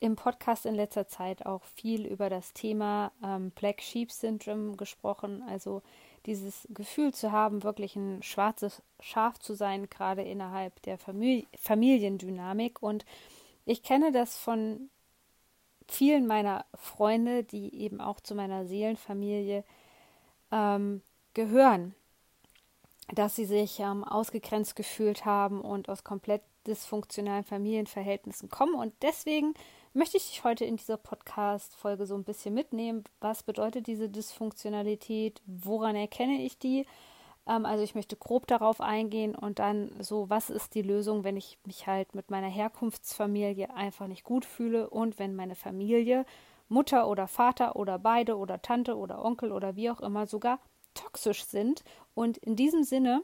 im Podcast in letzter Zeit auch viel über das Thema ähm, Black Sheep Syndrome gesprochen, also dieses Gefühl zu haben, wirklich ein schwarzes Schaf zu sein, gerade innerhalb der Famili Familiendynamik. Und ich kenne das von vielen meiner Freunde, die eben auch zu meiner Seelenfamilie ähm, gehören, dass sie sich ähm, ausgegrenzt gefühlt haben und aus komplett dysfunktionalen Familienverhältnissen kommen. Und deswegen möchte ich dich heute in dieser Podcast-Folge so ein bisschen mitnehmen. Was bedeutet diese Dysfunktionalität? Woran erkenne ich die? Ähm, also ich möchte grob darauf eingehen und dann so, was ist die Lösung, wenn ich mich halt mit meiner Herkunftsfamilie einfach nicht gut fühle und wenn meine Familie, Mutter oder Vater oder beide oder Tante oder Onkel oder wie auch immer sogar toxisch sind. Und in diesem Sinne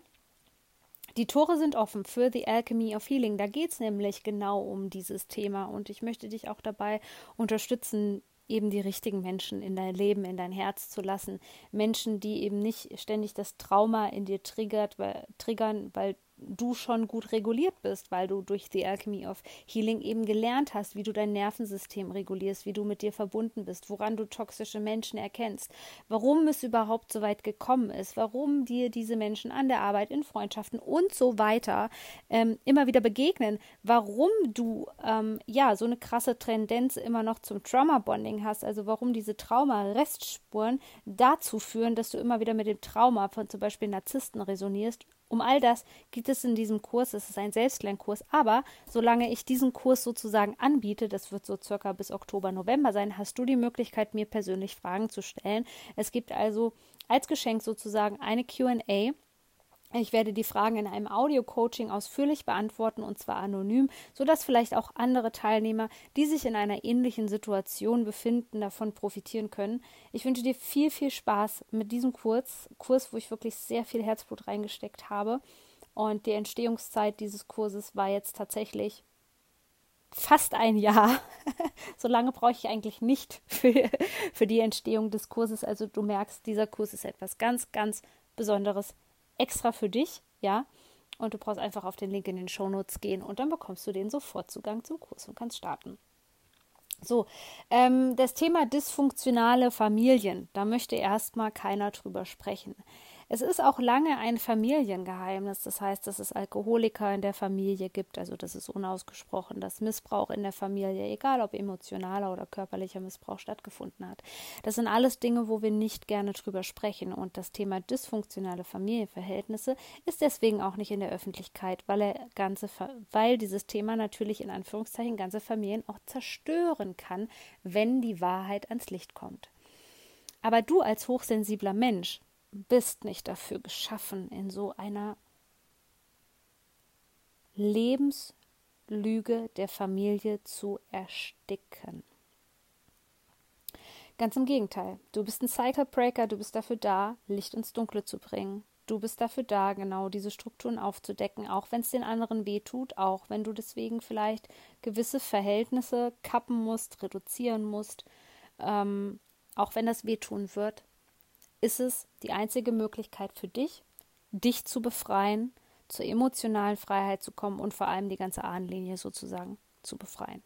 die Tore sind offen für The Alchemy of Healing. Da geht es nämlich genau um dieses Thema und ich möchte dich auch dabei unterstützen, eben die richtigen Menschen in dein Leben, in dein Herz zu lassen. Menschen, die eben nicht ständig das Trauma in dir triggert, weil, triggern, weil du schon gut reguliert bist, weil du durch die Alchemy of Healing eben gelernt hast, wie du dein Nervensystem regulierst, wie du mit dir verbunden bist, woran du toxische Menschen erkennst, warum es überhaupt so weit gekommen ist, warum dir diese Menschen an der Arbeit, in Freundschaften und so weiter ähm, immer wieder begegnen, warum du ähm, ja so eine krasse Tendenz immer noch zum Trauma-Bonding hast, also warum diese Trauma-Restspuren dazu führen, dass du immer wieder mit dem Trauma von zum Beispiel Narzissten resonierst um all das geht es in diesem Kurs. Es ist ein Selbstlernkurs. Aber solange ich diesen Kurs sozusagen anbiete, das wird so circa bis Oktober, November sein, hast du die Möglichkeit, mir persönlich Fragen zu stellen. Es gibt also als Geschenk sozusagen eine QA ich werde die Fragen in einem Audio-Coaching ausführlich beantworten und zwar anonym, sodass vielleicht auch andere Teilnehmer, die sich in einer ähnlichen Situation befinden, davon profitieren können. Ich wünsche dir viel, viel Spaß mit diesem Kurs, Kurs, wo ich wirklich sehr viel Herzblut reingesteckt habe. Und die Entstehungszeit dieses Kurses war jetzt tatsächlich fast ein Jahr. so lange brauche ich eigentlich nicht für, für die Entstehung des Kurses. Also du merkst, dieser Kurs ist etwas ganz, ganz Besonderes extra für dich, ja. Und du brauchst einfach auf den Link in den Shownotes gehen und dann bekommst du den Sofortzugang zum Kurs und kannst starten. So, ähm, das Thema dysfunktionale Familien, da möchte erstmal keiner drüber sprechen. Es ist auch lange ein Familiengeheimnis, das heißt, dass es Alkoholiker in der Familie gibt, also das ist unausgesprochen, dass Missbrauch in der Familie, egal ob emotionaler oder körperlicher Missbrauch stattgefunden hat. Das sind alles Dinge, wo wir nicht gerne drüber sprechen und das Thema dysfunktionale Familienverhältnisse ist deswegen auch nicht in der Öffentlichkeit, weil er ganze, weil dieses Thema natürlich in Anführungszeichen ganze Familien auch zerstören kann, wenn die Wahrheit ans Licht kommt. Aber du als hochsensibler Mensch bist nicht dafür geschaffen, in so einer Lebenslüge der Familie zu ersticken. Ganz im Gegenteil, du bist ein Cycle Breaker, du bist dafür da, Licht ins Dunkle zu bringen. Du bist dafür da, genau diese Strukturen aufzudecken, auch wenn es den anderen weh tut, auch wenn du deswegen vielleicht gewisse Verhältnisse kappen musst, reduzieren musst, ähm, auch wenn das wehtun wird ist es die einzige Möglichkeit für dich, dich zu befreien, zur emotionalen Freiheit zu kommen und vor allem die ganze Ahnenlinie sozusagen zu befreien.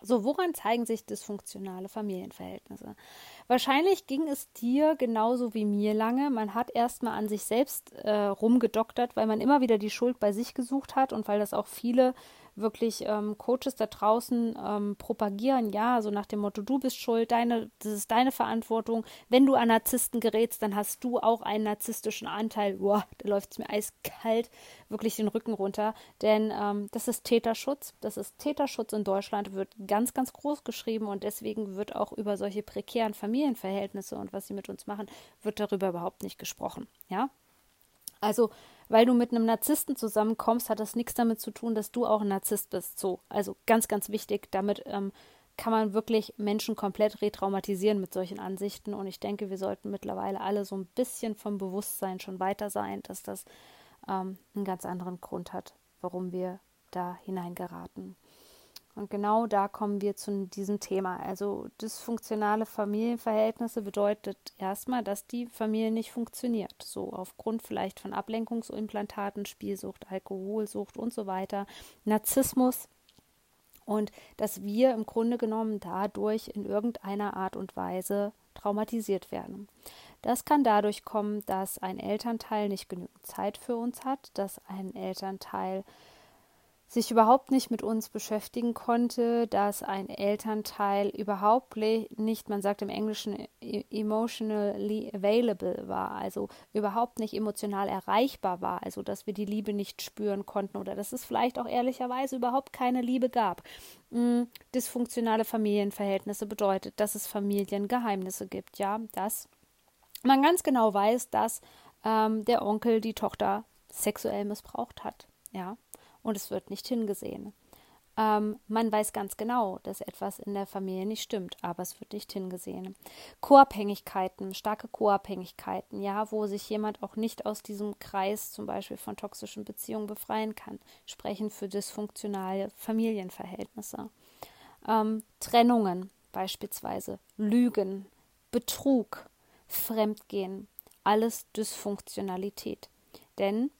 So, woran zeigen sich dysfunktionale Familienverhältnisse? Wahrscheinlich ging es dir genauso wie mir lange. Man hat erstmal an sich selbst äh, rumgedoktert, weil man immer wieder die Schuld bei sich gesucht hat und weil das auch viele wirklich ähm, Coaches da draußen ähm, propagieren, ja, so nach dem Motto, du bist schuld, deine, das ist deine Verantwortung. Wenn du an Narzissten gerätst, dann hast du auch einen narzisstischen Anteil. Boah, da läuft es mir eiskalt wirklich den Rücken runter. Denn ähm, das ist Täterschutz. Das ist Täterschutz in Deutschland, wird ganz, ganz groß geschrieben und deswegen wird auch über solche prekären Familienverhältnisse und was sie mit uns machen, wird darüber überhaupt nicht gesprochen. Ja. Also weil du mit einem Narzissten zusammenkommst, hat das nichts damit zu tun, dass du auch ein Narzisst bist. So, also ganz, ganz wichtig. Damit ähm, kann man wirklich Menschen komplett retraumatisieren mit solchen Ansichten. Und ich denke, wir sollten mittlerweile alle so ein bisschen vom Bewusstsein schon weiter sein, dass das ähm, einen ganz anderen Grund hat, warum wir da hineingeraten. Und genau da kommen wir zu diesem Thema. Also dysfunktionale Familienverhältnisse bedeutet erstmal, dass die Familie nicht funktioniert. So aufgrund vielleicht von Ablenkungsimplantaten, Spielsucht, Alkoholsucht und so weiter, Narzissmus. Und dass wir im Grunde genommen dadurch in irgendeiner Art und Weise traumatisiert werden. Das kann dadurch kommen, dass ein Elternteil nicht genügend Zeit für uns hat, dass ein Elternteil sich überhaupt nicht mit uns beschäftigen konnte, dass ein Elternteil überhaupt nicht, man sagt im Englischen, e-, emotionally available war, also überhaupt nicht emotional erreichbar war, also dass wir die Liebe nicht spüren konnten oder dass es vielleicht auch ehrlicherweise überhaupt keine Liebe gab. Mm, dysfunktionale Familienverhältnisse bedeutet, dass es Familiengeheimnisse gibt, ja, dass man ganz genau weiß, dass ähm, der Onkel die Tochter sexuell missbraucht hat, ja und es wird nicht hingesehen. Ähm, man weiß ganz genau, dass etwas in der Familie nicht stimmt, aber es wird nicht hingesehen. Co-Abhängigkeiten, starke Co-Abhängigkeiten, ja, wo sich jemand auch nicht aus diesem Kreis zum Beispiel von toxischen Beziehungen befreien kann, sprechen für dysfunktionale Familienverhältnisse. Ähm, Trennungen beispielsweise, Lügen, Betrug, Fremdgehen, alles Dysfunktionalität. Denn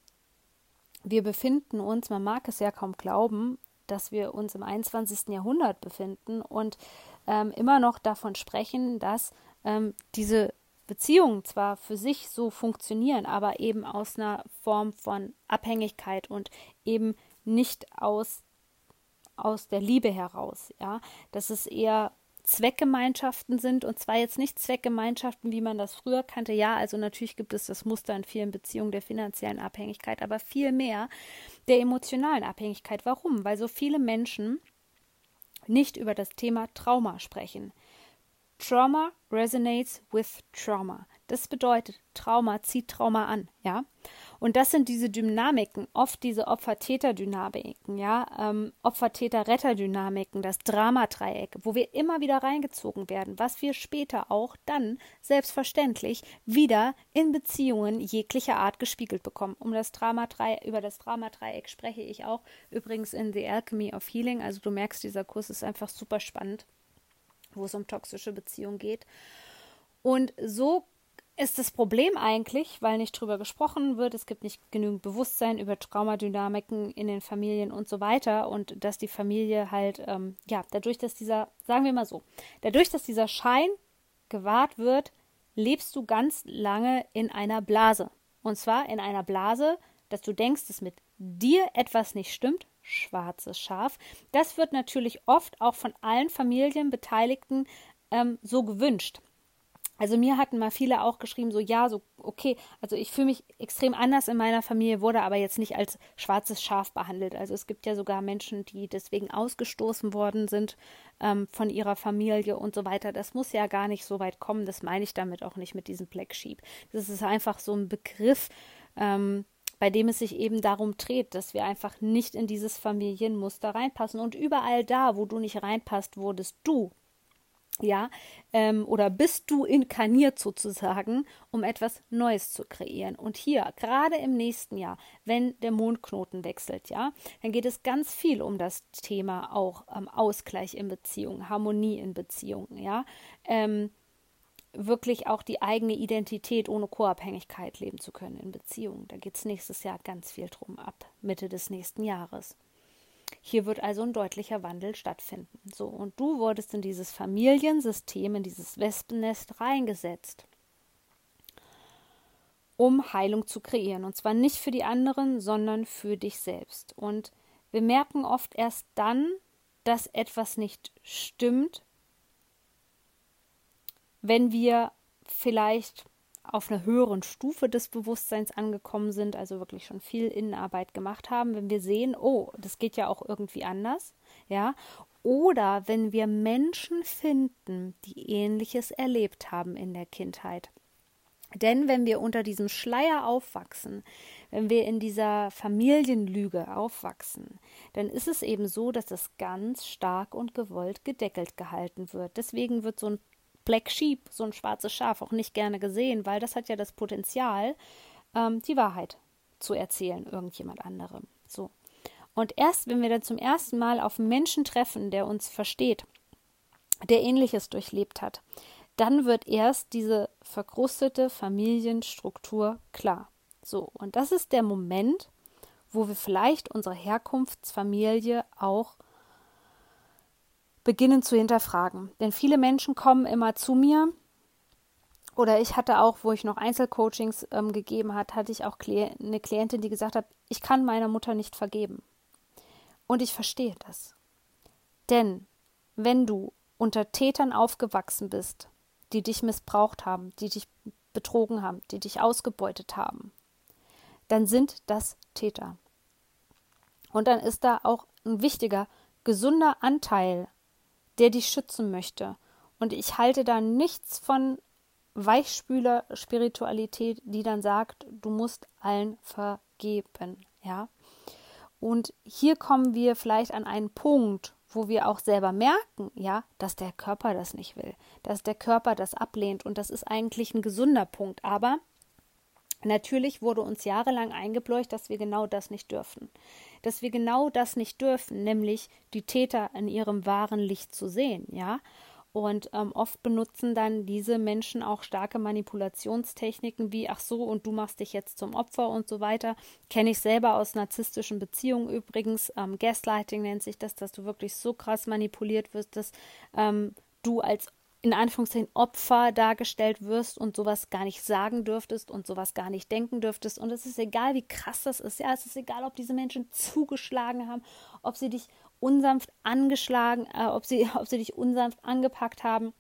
wir befinden uns, man mag es ja kaum glauben, dass wir uns im 21. Jahrhundert befinden und ähm, immer noch davon sprechen, dass ähm, diese Beziehungen zwar für sich so funktionieren, aber eben aus einer Form von Abhängigkeit und eben nicht aus, aus der Liebe heraus, ja, dass es eher Zweckgemeinschaften sind und zwar jetzt nicht Zweckgemeinschaften, wie man das früher kannte. Ja, also natürlich gibt es das Muster in vielen Beziehungen der finanziellen Abhängigkeit, aber viel mehr der emotionalen Abhängigkeit. Warum? Weil so viele Menschen nicht über das Thema Trauma sprechen. Trauma resonates with Trauma. Das bedeutet, Trauma zieht Trauma an, ja. Und das sind diese Dynamiken, oft diese Opfer-Täter-Dynamiken, ja, ähm, Opfer-Täter-Retter-Dynamiken, das Dramadreieck, wo wir immer wieder reingezogen werden, was wir später auch dann selbstverständlich wieder in Beziehungen jeglicher Art gespiegelt bekommen. Um das Dramadreieck, über das Dramadreieck spreche ich auch übrigens in The Alchemy of Healing. Also du merkst, dieser Kurs ist einfach super spannend, wo es um toxische Beziehungen geht. Und so ist das Problem eigentlich, weil nicht drüber gesprochen wird, es gibt nicht genügend Bewusstsein über Traumadynamiken in den Familien und so weiter und dass die Familie halt, ähm, ja, dadurch, dass dieser, sagen wir mal so, dadurch, dass dieser Schein gewahrt wird, lebst du ganz lange in einer Blase. Und zwar in einer Blase, dass du denkst, dass mit dir etwas nicht stimmt, schwarzes Schaf. Das wird natürlich oft auch von allen Familienbeteiligten ähm, so gewünscht. Also mir hatten mal viele auch geschrieben, so ja, so okay, also ich fühle mich extrem anders in meiner Familie, wurde aber jetzt nicht als schwarzes Schaf behandelt. Also es gibt ja sogar Menschen, die deswegen ausgestoßen worden sind ähm, von ihrer Familie und so weiter. Das muss ja gar nicht so weit kommen. Das meine ich damit auch nicht mit diesem Black Sheep. Das ist einfach so ein Begriff, ähm, bei dem es sich eben darum dreht, dass wir einfach nicht in dieses Familienmuster reinpassen. Und überall da, wo du nicht reinpasst, wurdest du ja, ähm, oder bist du inkarniert sozusagen, um etwas Neues zu kreieren. Und hier, gerade im nächsten Jahr, wenn der Mondknoten wechselt, ja, dann geht es ganz viel um das Thema auch ähm, Ausgleich in Beziehungen, Harmonie in Beziehungen, ja, ähm, wirklich auch die eigene Identität ohne Co-Abhängigkeit leben zu können in Beziehungen. Da geht es nächstes Jahr ganz viel drum ab, Mitte des nächsten Jahres. Hier wird also ein deutlicher Wandel stattfinden. So, und du wurdest in dieses Familiensystem, in dieses Wespennest reingesetzt, um Heilung zu kreieren. Und zwar nicht für die anderen, sondern für dich selbst. Und wir merken oft erst dann, dass etwas nicht stimmt, wenn wir vielleicht auf einer höheren Stufe des Bewusstseins angekommen sind, also wirklich schon viel Innenarbeit gemacht haben, wenn wir sehen, oh, das geht ja auch irgendwie anders, ja, oder wenn wir Menschen finden, die ähnliches erlebt haben in der Kindheit. Denn wenn wir unter diesem Schleier aufwachsen, wenn wir in dieser Familienlüge aufwachsen, dann ist es eben so, dass es ganz stark und gewollt gedeckelt gehalten wird. Deswegen wird so ein Black Sheep, so ein schwarzes Schaf, auch nicht gerne gesehen, weil das hat ja das Potenzial, ähm, die Wahrheit zu erzählen, irgendjemand anderem. So. Und erst wenn wir dann zum ersten Mal auf einen Menschen treffen, der uns versteht, der ähnliches durchlebt hat, dann wird erst diese verkrustete Familienstruktur klar. So, und das ist der Moment, wo wir vielleicht unsere Herkunftsfamilie auch beginnen zu hinterfragen. Denn viele Menschen kommen immer zu mir oder ich hatte auch, wo ich noch Einzelcoachings ähm, gegeben hat, hatte ich auch eine Klientin, die gesagt hat, ich kann meiner Mutter nicht vergeben. Und ich verstehe das. Denn wenn du unter Tätern aufgewachsen bist, die dich missbraucht haben, die dich betrogen haben, die dich ausgebeutet haben, dann sind das Täter. Und dann ist da auch ein wichtiger, gesunder Anteil, der dich schützen möchte. Und ich halte da nichts von Weichspüler-Spiritualität, die dann sagt, du musst allen vergeben. Ja. Und hier kommen wir vielleicht an einen Punkt, wo wir auch selber merken, ja, dass der Körper das nicht will, dass der Körper das ablehnt und das ist eigentlich ein gesunder Punkt, aber natürlich wurde uns jahrelang eingebläucht, dass wir genau das nicht dürfen. Dass wir genau das nicht dürfen, nämlich die Täter in ihrem wahren Licht zu sehen, ja? Und ähm, oft benutzen dann diese Menschen auch starke Manipulationstechniken wie, ach so, und du machst dich jetzt zum Opfer und so weiter. Kenne ich selber aus narzisstischen Beziehungen übrigens. Ähm, Gaslighting nennt sich das, dass du wirklich so krass manipuliert wirst, dass ähm, du als in Anführungszeichen Opfer dargestellt wirst und sowas gar nicht sagen dürftest und sowas gar nicht denken dürftest. Und es ist egal, wie krass das ist. Ja, es ist egal, ob diese Menschen zugeschlagen haben, ob sie dich unsanft angeschlagen, äh, ob, sie, ob sie dich unsanft angepackt haben,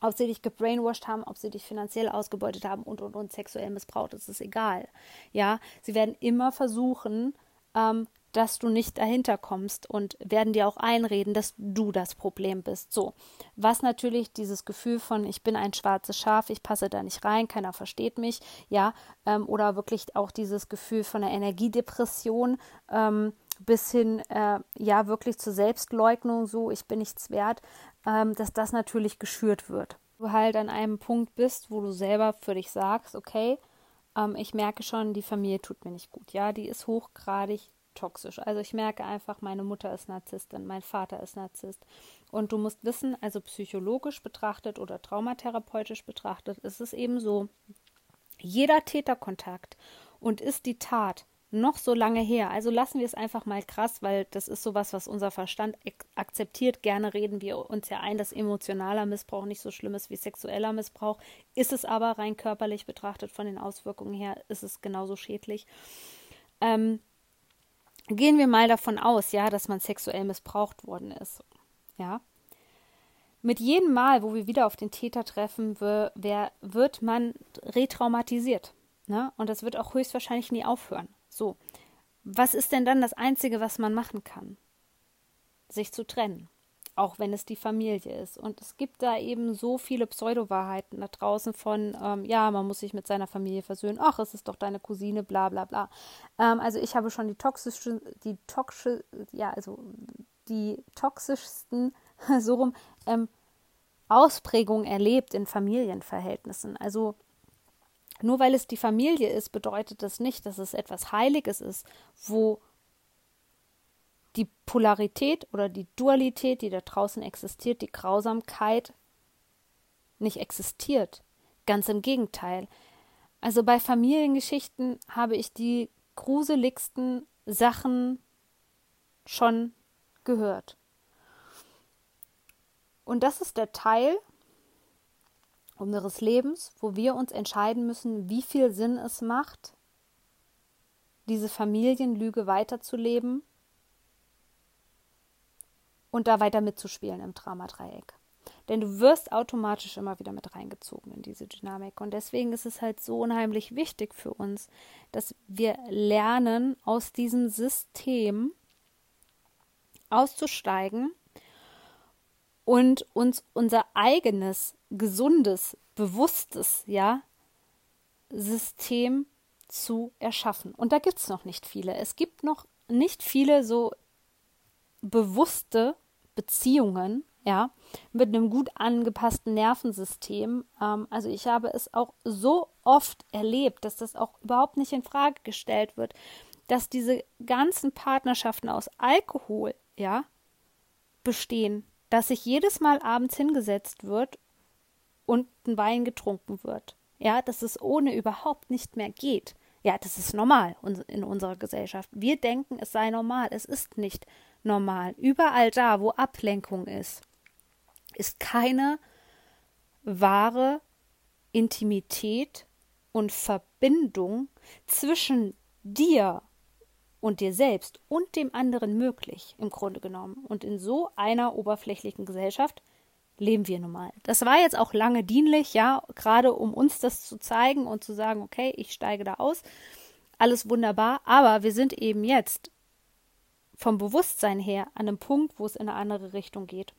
ob sie dich gebrainwashed haben, ob sie dich finanziell ausgebeutet haben und und und sexuell missbraucht, das ist egal. Ja, sie werden immer versuchen, ähm, dass du nicht dahinter kommst und werden dir auch einreden, dass du das Problem bist. So, was natürlich dieses Gefühl von ich bin ein schwarzes Schaf, ich passe da nicht rein, keiner versteht mich, ja, ähm, oder wirklich auch dieses Gefühl von einer Energiedepression, ähm, bis hin, äh, ja, wirklich zur Selbstleugnung, so, ich bin nichts wert, ähm, dass das natürlich geschürt wird. Du halt an einem Punkt bist, wo du selber für dich sagst, okay, ähm, ich merke schon, die Familie tut mir nicht gut. Ja, die ist hochgradig toxisch. Also ich merke einfach, meine Mutter ist Narzisstin, mein Vater ist Narzisst. Und du musst wissen, also psychologisch betrachtet oder traumatherapeutisch betrachtet, ist es eben so, jeder Täterkontakt und ist die Tat noch so lange her. Also lassen wir es einfach mal krass, weil das ist sowas, was unser Verstand akzeptiert. Gerne reden wir uns ja ein, dass emotionaler Missbrauch nicht so schlimm ist wie sexueller Missbrauch. Ist es aber rein körperlich betrachtet von den Auswirkungen her, ist es genauso schädlich. Ähm, gehen wir mal davon aus, ja, dass man sexuell missbraucht worden ist. Ja. Mit jedem Mal, wo wir wieder auf den Täter treffen, wird man retraumatisiert. Ne? Und das wird auch höchstwahrscheinlich nie aufhören. So, was ist denn dann das Einzige, was man machen kann? Sich zu trennen, auch wenn es die Familie ist. Und es gibt da eben so viele Pseudo-Wahrheiten da draußen von, ähm, ja, man muss sich mit seiner Familie versöhnen, ach, es ist doch deine Cousine, bla bla bla. Ähm, also ich habe schon die toxischen, die toxische, ja, also die toxischsten, so rum, ähm, Ausprägungen erlebt in Familienverhältnissen. Also nur weil es die Familie ist, bedeutet das nicht, dass es etwas Heiliges ist, wo die Polarität oder die Dualität, die da draußen existiert, die Grausamkeit nicht existiert. Ganz im Gegenteil. Also bei Familiengeschichten habe ich die gruseligsten Sachen schon gehört. Und das ist der Teil, unseres Lebens, wo wir uns entscheiden müssen, wie viel Sinn es macht, diese Familienlüge weiterzuleben und da weiter mitzuspielen im Dramadreieck. Denn du wirst automatisch immer wieder mit reingezogen in diese Dynamik. Und deswegen ist es halt so unheimlich wichtig für uns, dass wir lernen, aus diesem System auszusteigen und uns unser eigenes gesundes, bewusstes, ja, System zu erschaffen. Und da gibt es noch nicht viele. Es gibt noch nicht viele so bewusste Beziehungen, ja, mit einem gut angepassten Nervensystem. Ähm, also ich habe es auch so oft erlebt, dass das auch überhaupt nicht in Frage gestellt wird, dass diese ganzen Partnerschaften aus Alkohol, ja, bestehen, dass sich jedes Mal abends hingesetzt wird und ein Wein getrunken wird. Ja, dass es ohne überhaupt nicht mehr geht. Ja, das ist normal in unserer Gesellschaft. Wir denken, es sei normal. Es ist nicht normal. Überall da, wo Ablenkung ist, ist keine wahre Intimität und Verbindung zwischen dir und dir selbst und dem anderen möglich, im Grunde genommen. Und in so einer oberflächlichen Gesellschaft leben wir nun mal. Das war jetzt auch lange dienlich, ja, gerade um uns das zu zeigen und zu sagen, okay, ich steige da aus. Alles wunderbar, aber wir sind eben jetzt vom Bewusstsein her an einem Punkt, wo es in eine andere Richtung geht.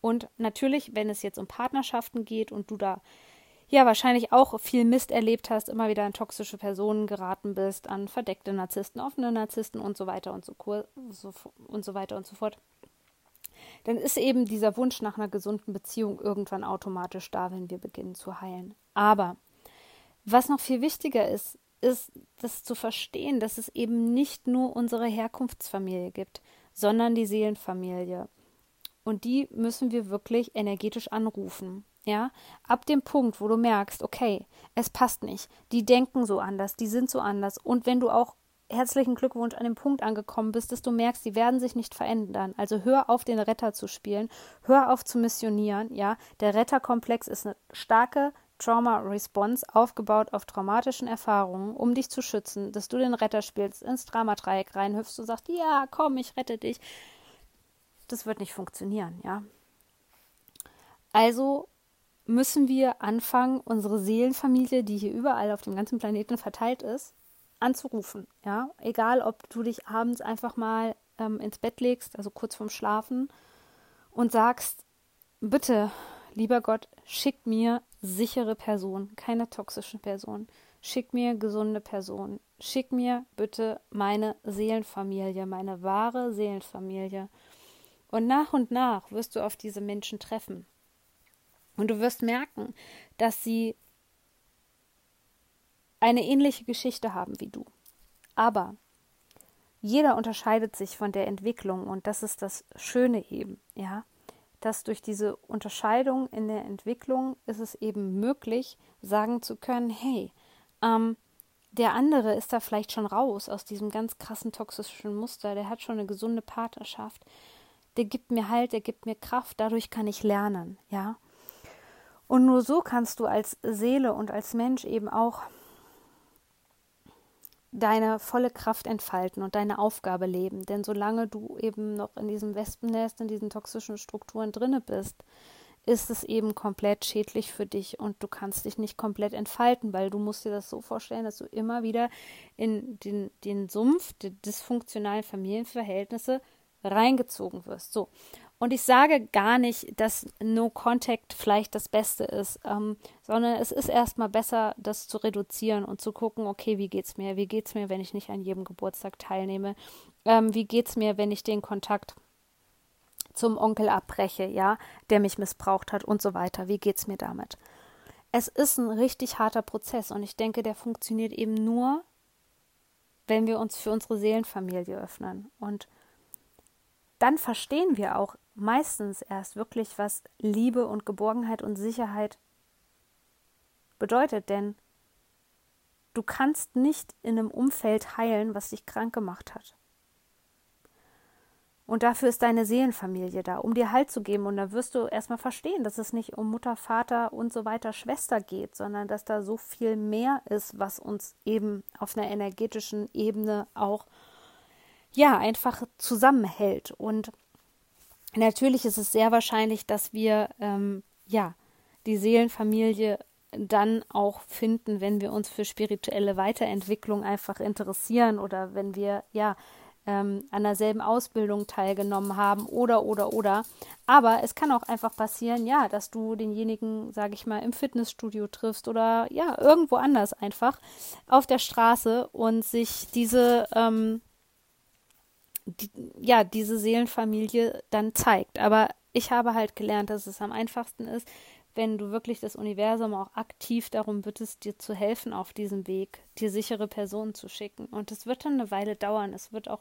Und natürlich, wenn es jetzt um Partnerschaften geht und du da ja wahrscheinlich auch viel Mist erlebt hast, immer wieder an toxische Personen geraten bist, an verdeckte Narzissten, offene Narzissten und so weiter und so, so und so weiter und so fort, dann ist eben dieser Wunsch nach einer gesunden Beziehung irgendwann automatisch da, wenn wir beginnen zu heilen. Aber was noch viel wichtiger ist, ist, das zu verstehen, dass es eben nicht nur unsere Herkunftsfamilie gibt, sondern die Seelenfamilie. Und die müssen wir wirklich energetisch anrufen. Ja, ab dem Punkt, wo du merkst, okay, es passt nicht, die denken so anders, die sind so anders. Und wenn du auch herzlichen Glückwunsch an dem Punkt angekommen bist, dass du merkst, die werden sich nicht verändern. Also hör auf, den Retter zu spielen, hör auf zu missionieren. Ja, der Retterkomplex ist eine starke Trauma Response aufgebaut auf traumatischen Erfahrungen, um dich zu schützen, dass du den Retter spielst, ins Dramadreieck reinhüpfst und sagst, ja, komm, ich rette dich. Das wird nicht funktionieren, ja. Also müssen wir anfangen, unsere Seelenfamilie, die hier überall auf dem ganzen Planeten verteilt ist, anzurufen. Ja, egal, ob du dich abends einfach mal ähm, ins Bett legst, also kurz vorm Schlafen, und sagst, bitte, lieber Gott, schick mir sichere Personen, keine toxischen Personen. Schick mir gesunde Personen. Schick mir bitte meine Seelenfamilie, meine wahre Seelenfamilie. Und nach und nach wirst du auf diese Menschen treffen. Und du wirst merken, dass sie eine ähnliche Geschichte haben wie du. Aber jeder unterscheidet sich von der Entwicklung und das ist das Schöne eben, ja dass durch diese Unterscheidung in der Entwicklung ist es eben möglich, sagen zu können, hey, ähm, der andere ist da vielleicht schon raus aus diesem ganz krassen toxischen Muster, der hat schon eine gesunde Partnerschaft, der gibt mir Halt, der gibt mir Kraft, dadurch kann ich lernen, ja. Und nur so kannst du als Seele und als Mensch eben auch deine volle Kraft entfalten und deine Aufgabe leben. Denn solange du eben noch in diesem Wespennest, in diesen toxischen Strukturen drinne bist, ist es eben komplett schädlich für dich und du kannst dich nicht komplett entfalten, weil du musst dir das so vorstellen, dass du immer wieder in den, den Sumpf der dysfunktionalen Familienverhältnisse reingezogen wirst. So. Und ich sage gar nicht, dass No Contact vielleicht das Beste ist, ähm, sondern es ist erstmal besser, das zu reduzieren und zu gucken, okay, wie geht's mir? Wie geht's mir, wenn ich nicht an jedem Geburtstag teilnehme? Ähm, wie geht's mir, wenn ich den Kontakt zum Onkel abbreche, ja, der mich missbraucht hat und so weiter? Wie geht's mir damit? Es ist ein richtig harter Prozess und ich denke, der funktioniert eben nur, wenn wir uns für unsere Seelenfamilie öffnen und dann verstehen wir auch meistens erst wirklich, was Liebe und Geborgenheit und Sicherheit bedeutet, denn du kannst nicht in einem Umfeld heilen, was dich krank gemacht hat. Und dafür ist deine Seelenfamilie da, um dir Halt zu geben. Und da wirst du erstmal verstehen, dass es nicht um Mutter, Vater und so weiter, Schwester geht, sondern dass da so viel mehr ist, was uns eben auf einer energetischen Ebene auch ja einfach zusammenhält. Und natürlich ist es sehr wahrscheinlich, dass wir ähm, ja die Seelenfamilie dann auch finden, wenn wir uns für spirituelle Weiterentwicklung einfach interessieren oder wenn wir ja ähm, an derselben Ausbildung teilgenommen haben oder, oder, oder. Aber es kann auch einfach passieren, ja, dass du denjenigen, sage ich mal, im Fitnessstudio triffst oder ja, irgendwo anders einfach auf der Straße und sich diese, ähm, die, ja, diese Seelenfamilie dann zeigt. Aber ich habe halt gelernt, dass es am einfachsten ist, wenn du wirklich das Universum auch aktiv darum bittest, dir zu helfen auf diesem Weg, dir sichere Personen zu schicken. Und es wird dann eine Weile dauern. Es wird auch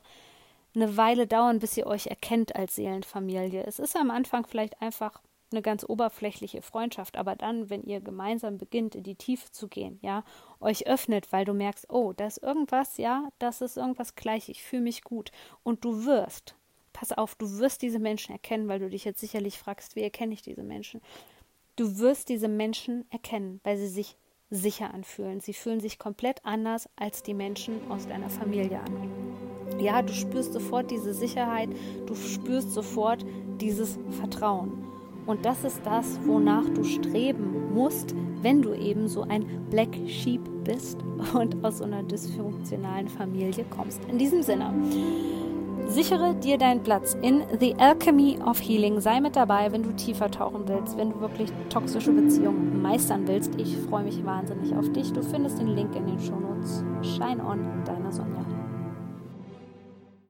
eine Weile dauern, bis ihr euch erkennt als Seelenfamilie. Es ist am Anfang vielleicht einfach eine ganz oberflächliche Freundschaft, aber dann, wenn ihr gemeinsam beginnt, in die Tiefe zu gehen, ja, euch öffnet, weil du merkst, oh, da ist irgendwas, ja, das ist irgendwas gleich, ich fühle mich gut und du wirst, pass auf, du wirst diese Menschen erkennen, weil du dich jetzt sicherlich fragst, wie erkenne ich diese Menschen? Du wirst diese Menschen erkennen, weil sie sich sicher anfühlen. Sie fühlen sich komplett anders als die Menschen aus deiner Familie an. Ja, du spürst sofort diese Sicherheit, du spürst sofort dieses Vertrauen. Und das ist das, wonach du streben musst, wenn du eben so ein Black Sheep bist und aus so einer dysfunktionalen Familie kommst. In diesem Sinne. Sichere dir deinen Platz in The Alchemy of Healing. Sei mit dabei, wenn du tiefer tauchen willst, wenn du wirklich toxische Beziehungen meistern willst. Ich freue mich wahnsinnig auf dich. Du findest den Link in den Shownotes. Shine on, deine Sonja.